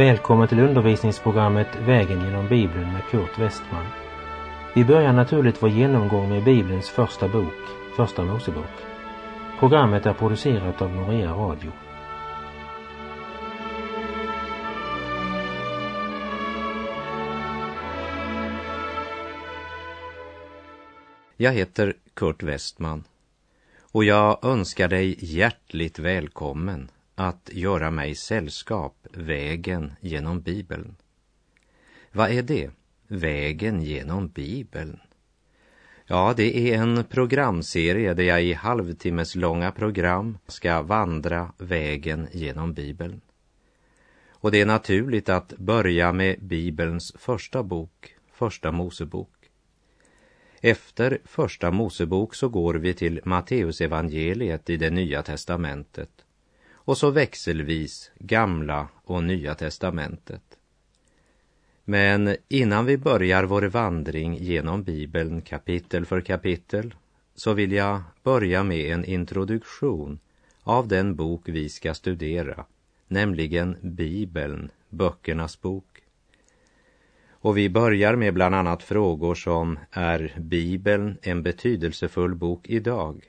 Välkommen till undervisningsprogrammet Vägen genom Bibeln med Kurt Westman. Vi börjar naturligt vår genomgång med Bibelns första bok, Första Mosebok. Programmet är producerat av Norea Radio. Jag heter Kurt Westman och jag önskar dig hjärtligt välkommen att göra mig sällskap vägen genom Bibeln. Vad är det? Vägen genom Bibeln? Ja, det är en programserie där jag i halvtimmes långa program ska vandra vägen genom Bibeln. Och det är naturligt att börja med Bibelns första bok, Första Mosebok. Efter Första Mosebok så går vi till Matteusevangeliet i det Nya testamentet och så växelvis Gamla och Nya testamentet. Men innan vi börjar vår vandring genom Bibeln kapitel för kapitel så vill jag börja med en introduktion av den bok vi ska studera, nämligen Bibeln, böckernas bok. Och vi börjar med bland annat frågor som är Bibeln en betydelsefull bok idag?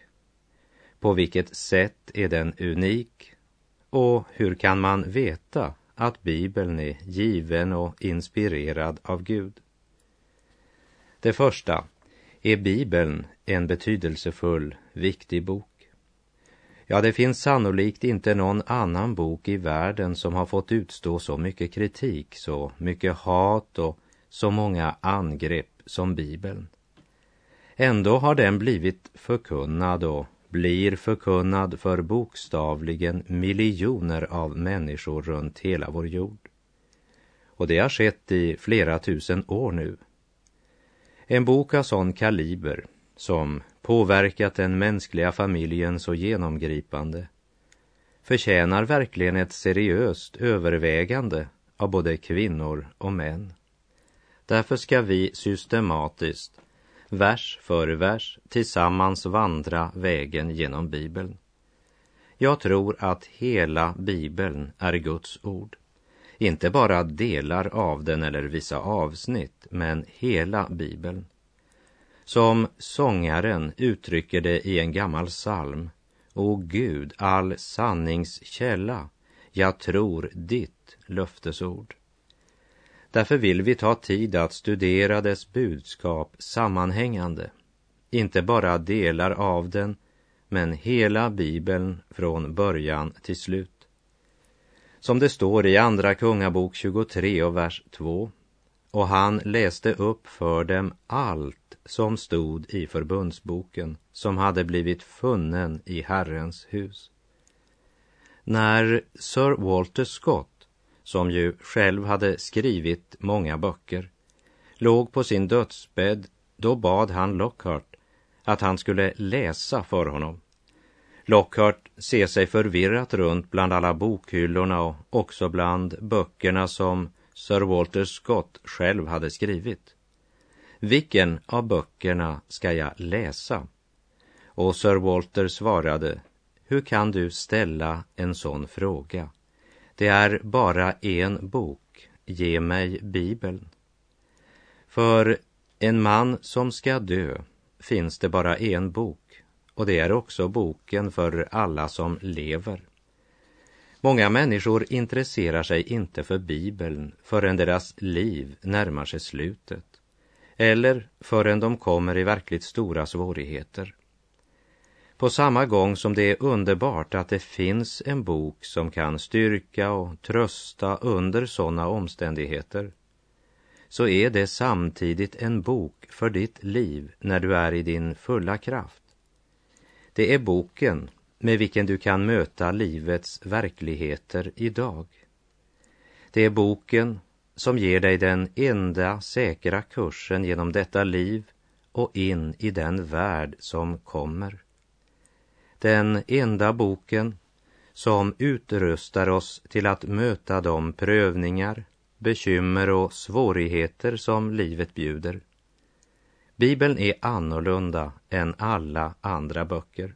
På vilket sätt är den unik? Och hur kan man veta att Bibeln är given och inspirerad av Gud? Det första, är Bibeln en betydelsefull, viktig bok? Ja, det finns sannolikt inte någon annan bok i världen som har fått utstå så mycket kritik, så mycket hat och så många angrepp som Bibeln. Ändå har den blivit förkunnad och blir förkunnad för bokstavligen miljoner av människor runt hela vår jord. Och det har skett i flera tusen år nu. En bok av sån kaliber som påverkat den mänskliga familjen så genomgripande förtjänar verkligen ett seriöst övervägande av både kvinnor och män. Därför ska vi systematiskt vers för vers tillsammans vandra vägen genom Bibeln. Jag tror att hela Bibeln är Guds ord. Inte bara delar av den eller vissa avsnitt, men hela Bibeln. Som sångaren uttrycker det i en gammal psalm. O Gud, all sannings källa, jag tror ditt löftesord. Därför vill vi ta tid att studera dess budskap sammanhängande, inte bara delar av den, men hela Bibeln från början till slut. Som det står i Andra Kungabok 23 och vers 2. Och han läste upp för dem allt som stod i förbundsboken som hade blivit funnen i Herrens hus. När Sir Walter Scott som ju själv hade skrivit många böcker, låg på sin dödsbädd, då bad han Lockhart att han skulle läsa för honom. Lockhart ser sig förvirrat runt bland alla bokhyllorna och också bland böckerna som Sir Walter Scott själv hade skrivit. Vilken av böckerna ska jag läsa? Och Sir Walter svarade, hur kan du ställa en sån fråga? Det är bara en bok, ge mig Bibeln. För en man som ska dö finns det bara en bok och det är också boken för alla som lever. Många människor intresserar sig inte för Bibeln förrän deras liv närmar sig slutet eller förrän de kommer i verkligt stora svårigheter. På samma gång som det är underbart att det finns en bok som kan styrka och trösta under sådana omständigheter, så är det samtidigt en bok för ditt liv när du är i din fulla kraft. Det är boken med vilken du kan möta livets verkligheter idag. Det är boken som ger dig den enda säkra kursen genom detta liv och in i den värld som kommer den enda boken som utrustar oss till att möta de prövningar, bekymmer och svårigheter som livet bjuder. Bibeln är annorlunda än alla andra böcker.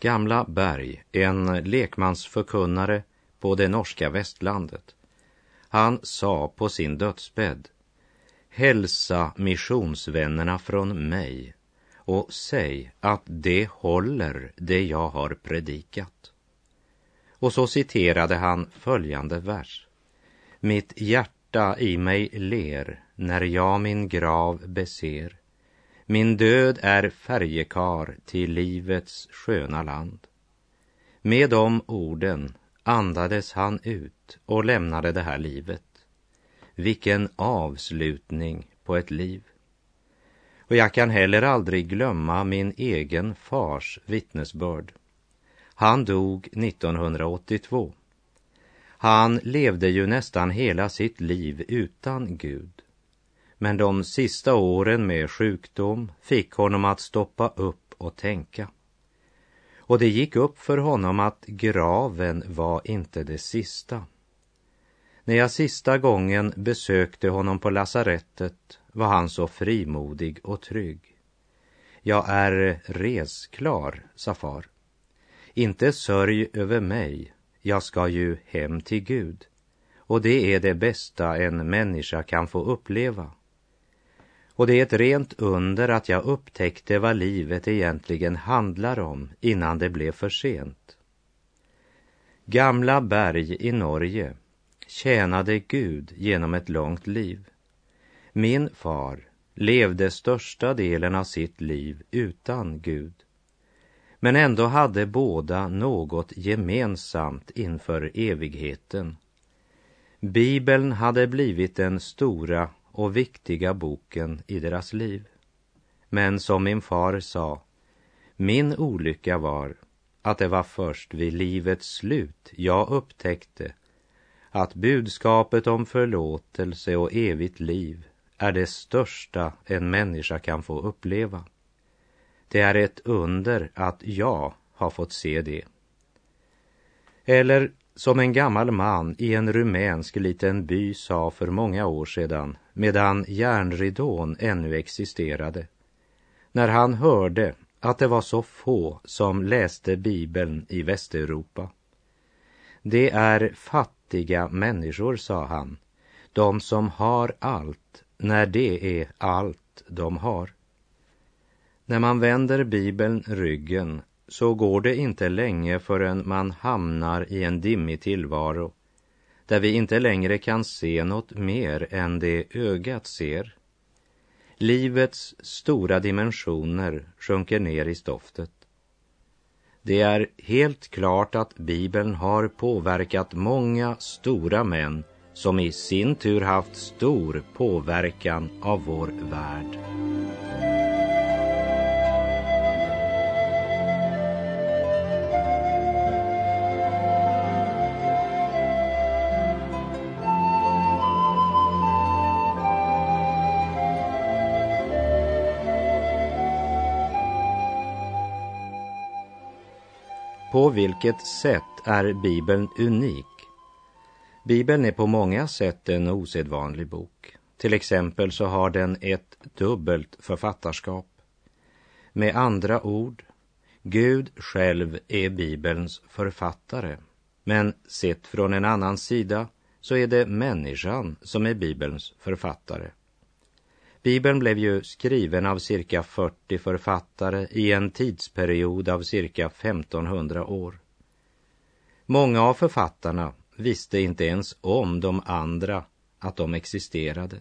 Gamla Berg, en lekmansförkunnare på det norska västlandet, Han sa på sin dödsbädd, hälsa missionsvännerna från mig och säg att det håller det jag har predikat. Och så citerade han följande vers. Mitt hjärta i mig ler när jag min grav beser. Min död är färjekar till livets sköna land. Med de orden andades han ut och lämnade det här livet. Vilken avslutning på ett liv. Och jag kan heller aldrig glömma min egen fars vittnesbörd. Han dog 1982. Han levde ju nästan hela sitt liv utan Gud. Men de sista åren med sjukdom fick honom att stoppa upp och tänka. Och det gick upp för honom att graven var inte det sista. När jag sista gången besökte honom på lasarettet var han så frimodig och trygg. Jag är resklar, sa far. Inte sörj över mig, jag ska ju hem till Gud. Och det är det bästa en människa kan få uppleva. Och det är ett rent under att jag upptäckte vad livet egentligen handlar om innan det blev för sent. Gamla berg i Norge tjänade Gud genom ett långt liv. Min far levde största delen av sitt liv utan Gud. Men ändå hade båda något gemensamt inför evigheten. Bibeln hade blivit den stora och viktiga boken i deras liv. Men som min far sa, min olycka var att det var först vid livets slut jag upptäckte att budskapet om förlåtelse och evigt liv är det största en människa kan få uppleva. Det är ett under att jag har fått se det. Eller som en gammal man i en rumänsk liten by sa för många år sedan, medan järnridån ännu existerade. När han hörde att det var så få som läste Bibeln i Västeuropa. Det är fattiga människor, sa han, de som har allt när det är allt de har. När man vänder Bibeln ryggen så går det inte länge förrän man hamnar i en dimmig tillvaro där vi inte längre kan se något mer än det ögat ser. Livets stora dimensioner sjunker ner i stoftet. Det är helt klart att Bibeln har påverkat många stora män som i sin tur haft stor påverkan av vår värld. På vilket sätt är Bibeln unik? Bibeln är på många sätt en osedvanlig bok. Till exempel så har den ett dubbelt författarskap. Med andra ord, Gud själv är Bibelns författare. Men sett från en annan sida så är det människan som är Bibelns författare. Bibeln blev ju skriven av cirka 40 författare i en tidsperiod av cirka 1500 år. Många av författarna visste inte ens om de andra att de existerade.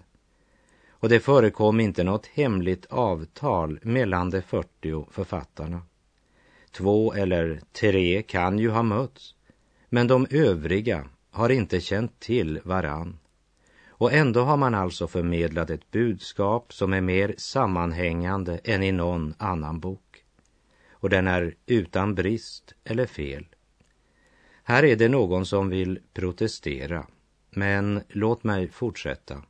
Och det förekom inte något hemligt avtal mellan de 40 författarna. Två eller tre kan ju ha mötts, men de övriga har inte känt till varann. Och ändå har man alltså förmedlat ett budskap som är mer sammanhängande än i någon annan bok. Och den är utan brist eller fel. Här är det någon som vill protestera, men låt mig fortsätta.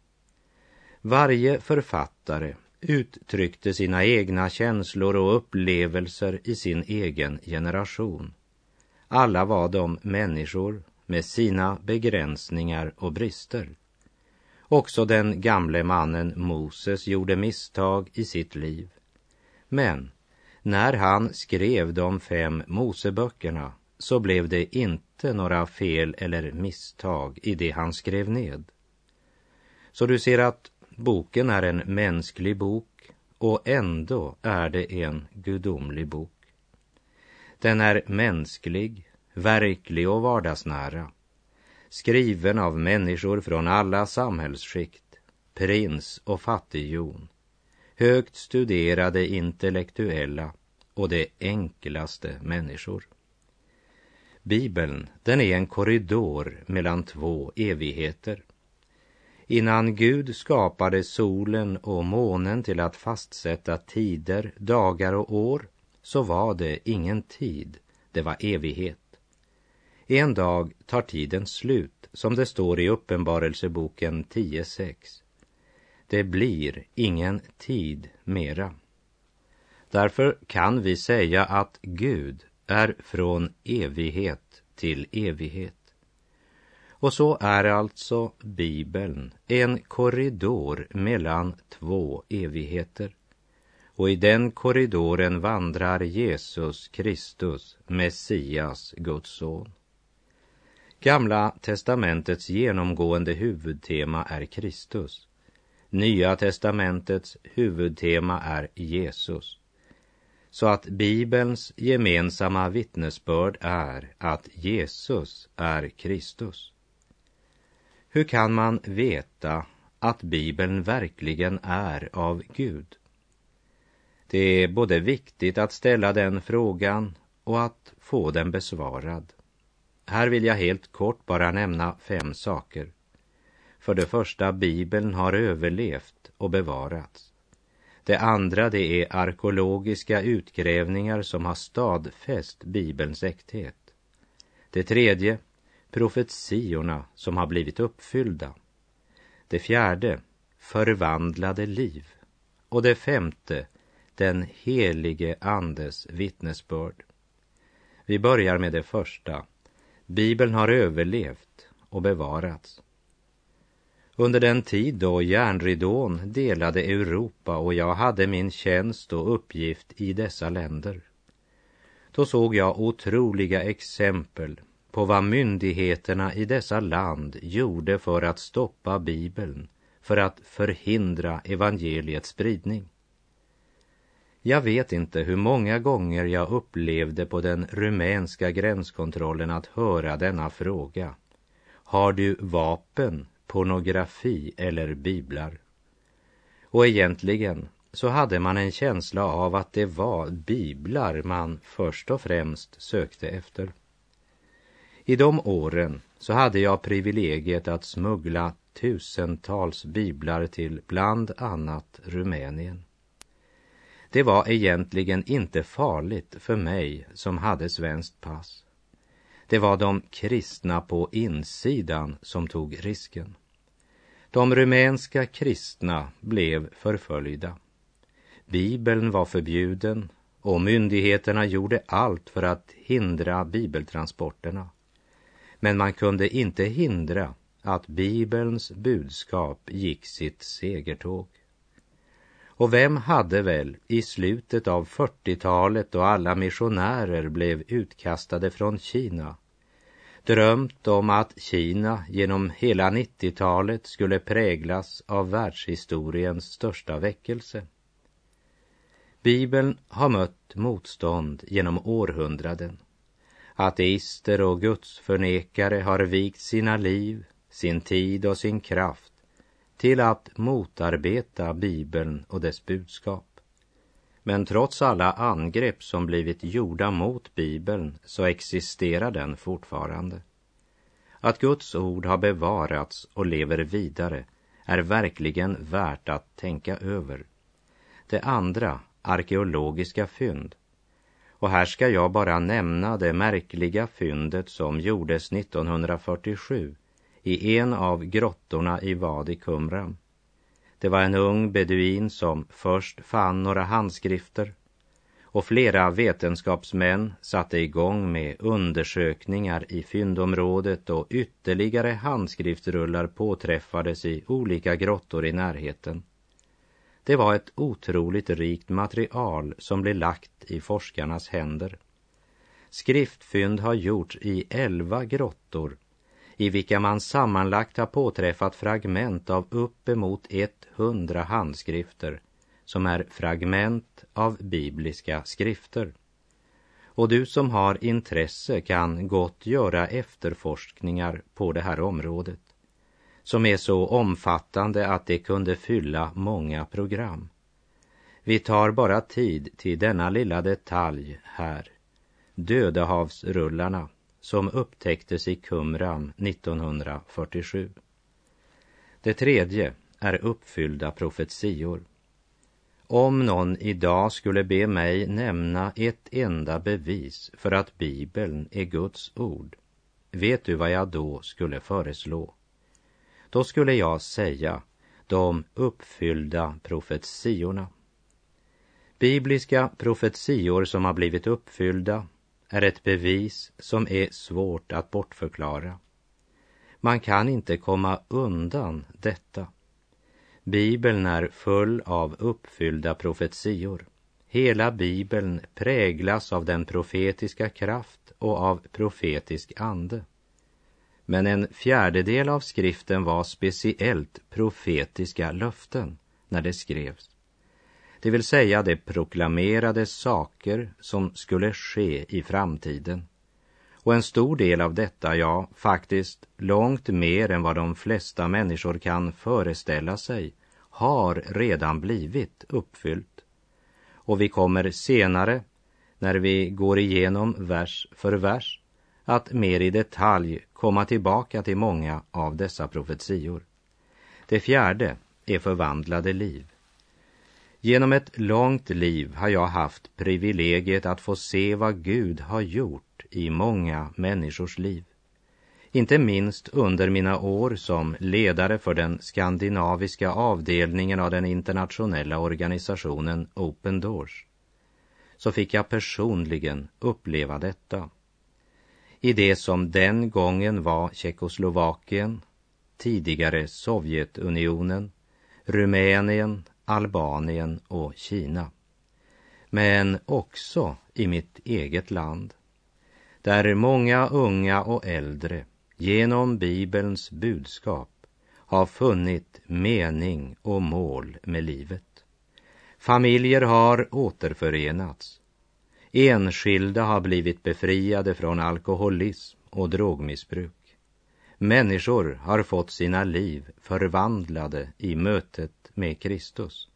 Varje författare uttryckte sina egna känslor och upplevelser i sin egen generation. Alla var de människor med sina begränsningar och brister. Också den gamle mannen Moses gjorde misstag i sitt liv. Men när han skrev de fem Moseböckerna så blev det inte några fel eller misstag i det han skrev ned. Så du ser att boken är en mänsklig bok och ändå är det en gudomlig bok. Den är mänsklig, verklig och vardagsnära. Skriven av människor från alla samhällsskikt, prins och fattighjon, högt studerade intellektuella och de enklaste människor. Bibeln, den är en korridor mellan två evigheter. Innan Gud skapade solen och månen till att fastsätta tider, dagar och år så var det ingen tid, det var evighet. En dag tar tiden slut, som det står i Uppenbarelseboken 10.6. Det blir ingen tid mera. Därför kan vi säga att Gud är från evighet till evighet. Och så är alltså Bibeln en korridor mellan två evigheter. Och i den korridoren vandrar Jesus Kristus, Messias, Guds son. Gamla testamentets genomgående huvudtema är Kristus. Nya testamentets huvudtema är Jesus. Så att Bibelns gemensamma vittnesbörd är att Jesus är Kristus. Hur kan man veta att Bibeln verkligen är av Gud? Det är både viktigt att ställa den frågan och att få den besvarad. Här vill jag helt kort bara nämna fem saker. För det första, Bibeln har överlevt och bevarats. Det andra, det är arkeologiska utgrävningar som har stadfäst Bibelns äkthet. Det tredje, profetiorna som har blivit uppfyllda. Det fjärde, förvandlade liv. Och det femte, den helige Andes vittnesbörd. Vi börjar med det första. Bibeln har överlevt och bevarats. Under den tid då järnridån delade Europa och jag hade min tjänst och uppgift i dessa länder, då såg jag otroliga exempel på vad myndigheterna i dessa land gjorde för att stoppa Bibeln, för att förhindra evangeliets spridning. Jag vet inte hur många gånger jag upplevde på den rumänska gränskontrollen att höra denna fråga. Har du vapen, pornografi eller biblar? Och egentligen så hade man en känsla av att det var biblar man först och främst sökte efter. I de åren så hade jag privilegiet att smuggla tusentals biblar till bland annat Rumänien. Det var egentligen inte farligt för mig som hade svenskt pass. Det var de kristna på insidan som tog risken. De rumänska kristna blev förföljda. Bibeln var förbjuden och myndigheterna gjorde allt för att hindra bibeltransporterna. Men man kunde inte hindra att Bibelns budskap gick sitt segertåg. Och vem hade väl i slutet av 40-talet då alla missionärer blev utkastade från Kina drömt om att Kina genom hela 90-talet skulle präglas av världshistoriens största väckelse? Bibeln har mött motstånd genom århundraden. Ateister och gudsförnekare har vikt sina liv, sin tid och sin kraft till att motarbeta Bibeln och dess budskap. Men trots alla angrepp som blivit gjorda mot Bibeln så existerar den fortfarande. Att Guds ord har bevarats och lever vidare är verkligen värt att tänka över. Det andra, arkeologiska fynd. Och här ska jag bara nämna det märkliga fyndet som gjordes 1947 i en av grottorna i Wadi Kumran. Det var en ung beduin som först fann några handskrifter och flera vetenskapsmän satte igång med undersökningar i fyndområdet och ytterligare handskriftsrullar påträffades i olika grottor i närheten. Det var ett otroligt rikt material som blev lagt i forskarnas händer. Skriftfynd har gjorts i elva grottor i vilka man sammanlagt har påträffat fragment av uppemot 100 handskrifter som är fragment av bibliska skrifter. Och du som har intresse kan gott göra efterforskningar på det här området som är så omfattande att det kunde fylla många program. Vi tar bara tid till denna lilla detalj här. Dödehavsrullarna som upptäcktes i Kumram 1947. Det tredje är uppfyllda profetior. Om någon idag skulle be mig nämna ett enda bevis för att Bibeln är Guds ord, vet du vad jag då skulle föreslå? Då skulle jag säga de uppfyllda profetiorna. Bibliska profetior som har blivit uppfyllda är ett bevis som är svårt att bortförklara. Man kan inte komma undan detta. Bibeln är full av uppfyllda profetior. Hela Bibeln präglas av den profetiska kraft och av profetisk ande. Men en fjärdedel av skriften var speciellt profetiska löften när det skrevs. Det vill säga det proklamerade saker som skulle ske i framtiden. Och en stor del av detta, ja, faktiskt långt mer än vad de flesta människor kan föreställa sig, har redan blivit uppfyllt. Och vi kommer senare, när vi går igenom vers för vers, att mer i detalj komma tillbaka till många av dessa profetior. Det fjärde är förvandlade liv. Genom ett långt liv har jag haft privilegiet att få se vad Gud har gjort i många människors liv. Inte minst under mina år som ledare för den skandinaviska avdelningen av den internationella organisationen Open Doors så fick jag personligen uppleva detta. I det som den gången var Tjeckoslovakien, tidigare Sovjetunionen, Rumänien, Albanien och Kina. Men också i mitt eget land, där många unga och äldre genom Bibelns budskap har funnit mening och mål med livet. Familjer har återförenats. Enskilda har blivit befriade från alkoholism och drogmissbruk. Människor har fått sina liv förvandlade i mötet med Kristus.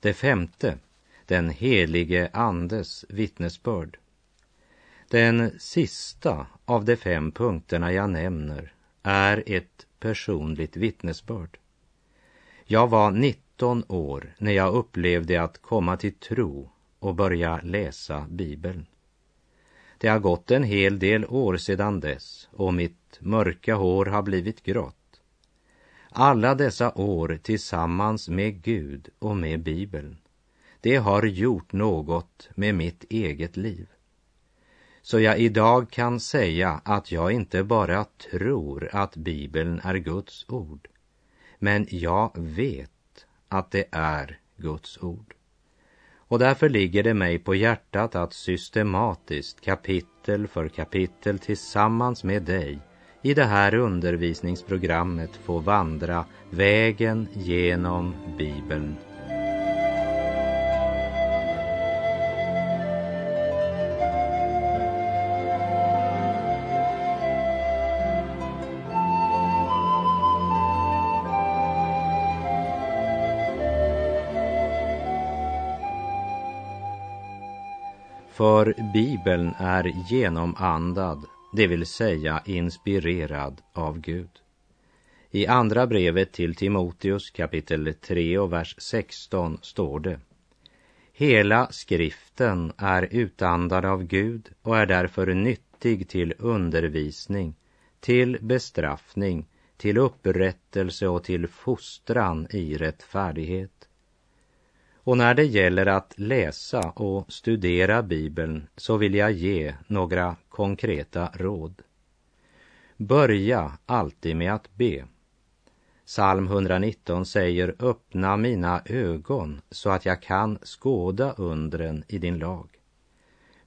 Det femte, den helige Andes vittnesbörd. Den sista av de fem punkterna jag nämner är ett personligt vittnesbörd. Jag var 19 år när jag upplevde att komma till tro och börja läsa Bibeln. Det har gått en hel del år sedan dess och mitt mörka hår har blivit grått. Alla dessa år tillsammans med Gud och med Bibeln, det har gjort något med mitt eget liv. Så jag idag kan säga att jag inte bara tror att Bibeln är Guds ord, men jag vet att det är Guds ord. Och därför ligger det mig på hjärtat att systematiskt kapitel för kapitel tillsammans med dig i det här undervisningsprogrammet få vandra vägen genom Bibeln. För Bibeln är genomandad det vill säga inspirerad av Gud. I andra brevet till Timoteus kapitel 3 och vers 16 står det Hela skriften är utandad av Gud och är därför nyttig till undervisning, till bestraffning, till upprättelse och till fostran i rättfärdighet och när det gäller att läsa och studera Bibeln så vill jag ge några konkreta råd. Börja alltid med att be. Psalm 119 säger öppna mina ögon så att jag kan skåda undren i din lag.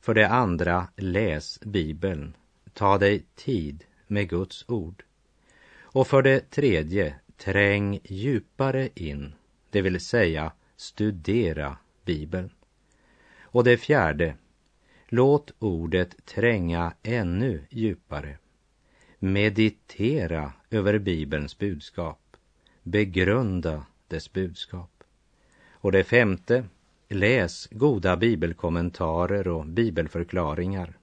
För det andra, läs Bibeln. Ta dig tid med Guds ord. Och för det tredje, träng djupare in, det vill säga studera Bibeln. Och det fjärde, låt ordet tränga ännu djupare. Meditera över Bibelns budskap. Begrunda dess budskap. Och det femte, läs goda bibelkommentarer och bibelförklaringar.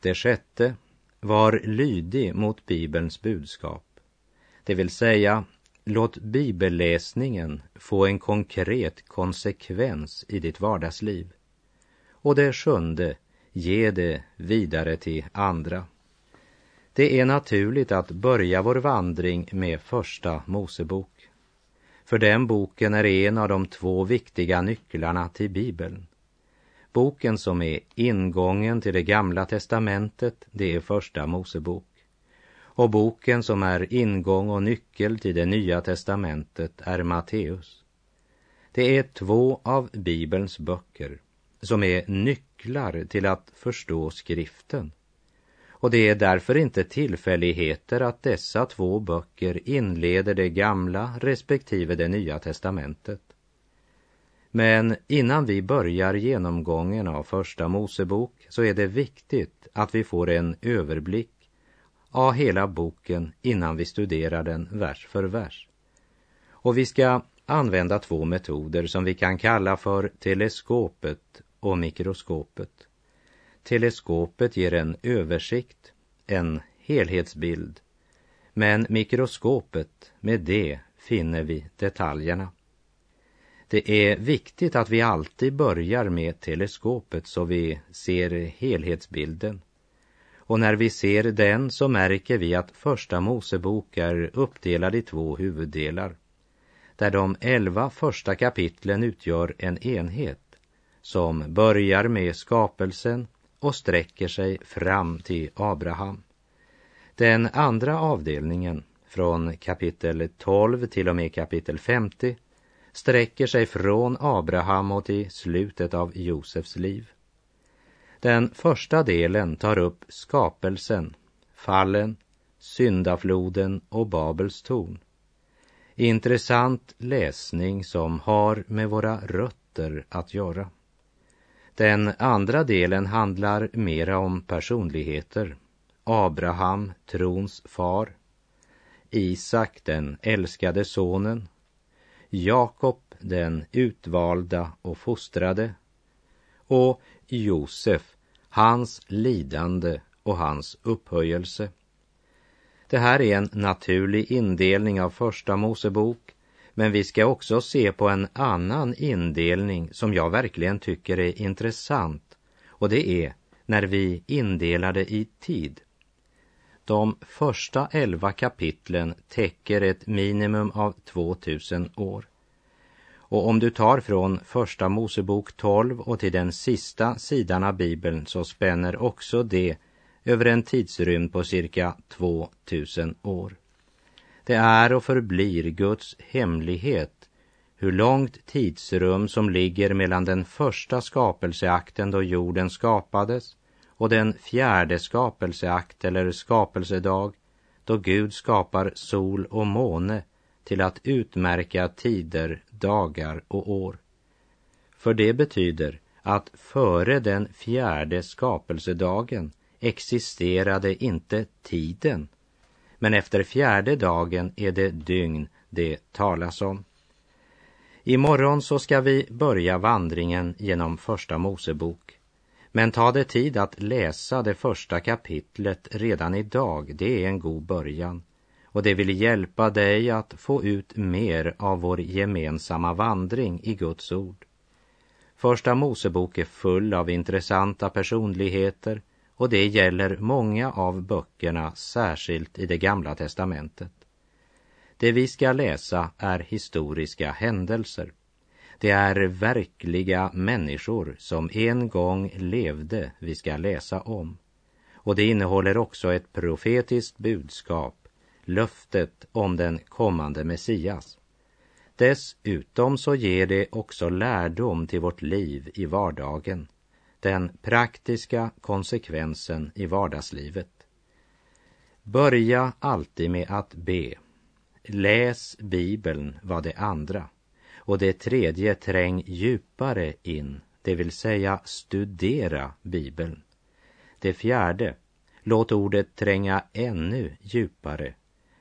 Det sjätte, var lydig mot Bibelns budskap. Det vill säga, låt bibelläsningen få en konkret konsekvens i ditt vardagsliv. Och det sjunde, ge det vidare till andra. Det är naturligt att börja vår vandring med Första Mosebok. För den boken är en av de två viktiga nycklarna till Bibeln. Boken som är ingången till det gamla testamentet, det är Första Mosebok. Och boken som är ingång och nyckel till det nya testamentet är Matteus. Det är två av Bibelns böcker som är nycklar till att förstå skriften. Och det är därför inte tillfälligheter att dessa två böcker inleder det gamla respektive det nya testamentet. Men innan vi börjar genomgången av Första Mosebok så är det viktigt att vi får en överblick av hela boken innan vi studerar den vers för vers. Och vi ska använda två metoder som vi kan kalla för teleskopet och mikroskopet. Teleskopet ger en översikt, en helhetsbild, men mikroskopet, med det finner vi detaljerna. Det är viktigt att vi alltid börjar med teleskopet så vi ser helhetsbilden. Och när vi ser den så märker vi att Första Mosebok är uppdelad i två huvuddelar. Där de elva första kapitlen utgör en enhet som börjar med skapelsen och sträcker sig fram till Abraham. Den andra avdelningen, från kapitel 12 till och med kapitel 50, sträcker sig från Abraham och till slutet av Josefs liv. Den första delen tar upp skapelsen, fallen, syndafloden och Babels torn. Intressant läsning som har med våra rötter att göra. Den andra delen handlar mera om personligheter. Abraham, trons far. Isak, den älskade sonen. Jakob, den utvalda och fostrade. Och Josef, hans lidande och hans upphöjelse. Det här är en naturlig indelning av Första Mosebok men vi ska också se på en annan indelning som jag verkligen tycker är intressant. Och det är när vi indelar det i tid. De första elva kapitlen täcker ett minimum av 2000 år. Och om du tar från Första Mosebok 12 och till den sista sidan av Bibeln så spänner också det över en tidsrymd på cirka 2000 år. Det är och förblir Guds hemlighet hur långt tidsrum som ligger mellan den första skapelseakten då jorden skapades och den fjärde skapelseakt eller skapelsedag då Gud skapar sol och måne till att utmärka tider, dagar och år. För det betyder att före den fjärde skapelsedagen existerade inte tiden men efter fjärde dagen är det dygn det talas om. Imorgon så ska vi börja vandringen genom Första Mosebok. Men ta det tid att läsa det första kapitlet redan idag, det är en god början. Och det vill hjälpa dig att få ut mer av vår gemensamma vandring i Guds ord. Första Mosebok är full av intressanta personligheter och det gäller många av böckerna, särskilt i det gamla testamentet. Det vi ska läsa är historiska händelser. Det är verkliga människor som en gång levde vi ska läsa om. Och det innehåller också ett profetiskt budskap, löftet om den kommande Messias. Dessutom så ger det också lärdom till vårt liv i vardagen den praktiska konsekvensen i vardagslivet. Börja alltid med att be. Läs Bibeln var det andra. Och det tredje, träng djupare in, det vill säga studera Bibeln. Det fjärde, låt ordet tränga ännu djupare,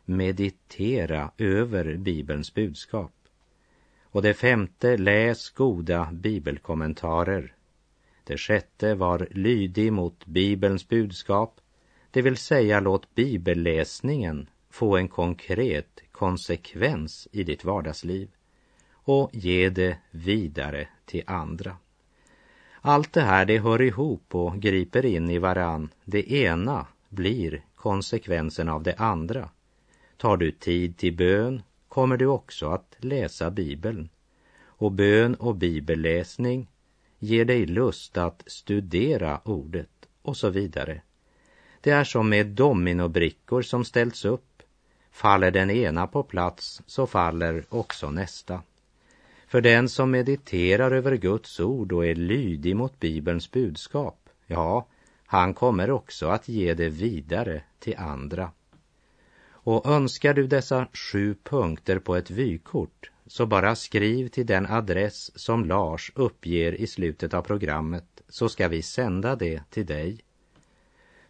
meditera över Bibelns budskap. Och det femte, läs goda bibelkommentarer. Det sjätte var lydig mot Bibelns budskap, det vill säga låt bibelläsningen få en konkret konsekvens i ditt vardagsliv och ge det vidare till andra. Allt det här det hör ihop och griper in i varann. Det ena blir konsekvensen av det andra. Tar du tid till bön kommer du också att läsa Bibeln. Och bön och bibelläsning ger dig lust att studera ordet och så vidare. Det är som med dominobrickor som ställts upp. Faller den ena på plats så faller också nästa. För den som mediterar över Guds ord och är lydig mot Bibelns budskap, ja, han kommer också att ge det vidare till andra. Och önskar du dessa sju punkter på ett vykort så bara skriv till den adress som Lars uppger i slutet av programmet så ska vi sända det till dig.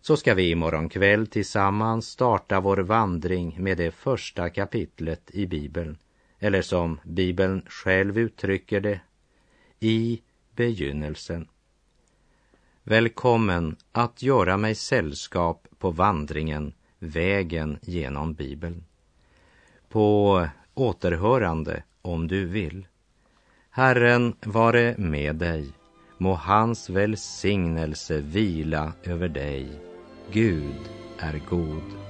Så ska vi imorgon kväll tillsammans starta vår vandring med det första kapitlet i Bibeln eller som Bibeln själv uttrycker det, i begynnelsen. Välkommen att göra mig sällskap på vandringen, vägen genom Bibeln. På återhörande om du vill. Herren vare med dig. Må hans välsignelse vila över dig. Gud är god.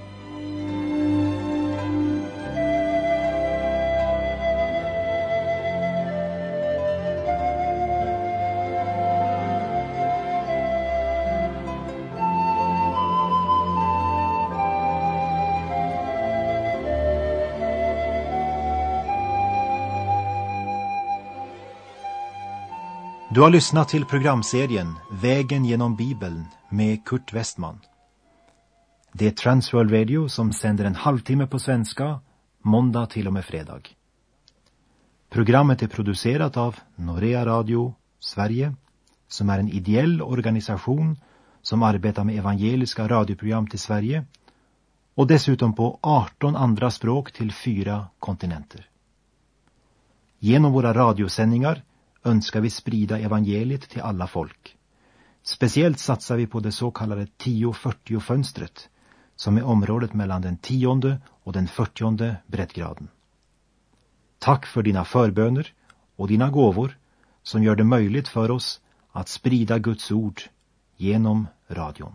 Du har lyssnat till programserien Vägen genom Bibeln med Kurt Westman. Det är Transworld Radio som sänder en halvtimme på svenska, måndag till och med fredag. Programmet är producerat av Norea Radio Sverige, som är en ideell organisation som arbetar med evangeliska radioprogram till Sverige och dessutom på 18 andra språk till fyra kontinenter. Genom våra radiosändningar önskar vi sprida evangeliet till alla folk. Speciellt satsar vi på det så kallade 10-40-fönstret som är området mellan den tionde och den fyrtionde breddgraden. Tack för dina förböner och dina gåvor som gör det möjligt för oss att sprida Guds ord genom radion.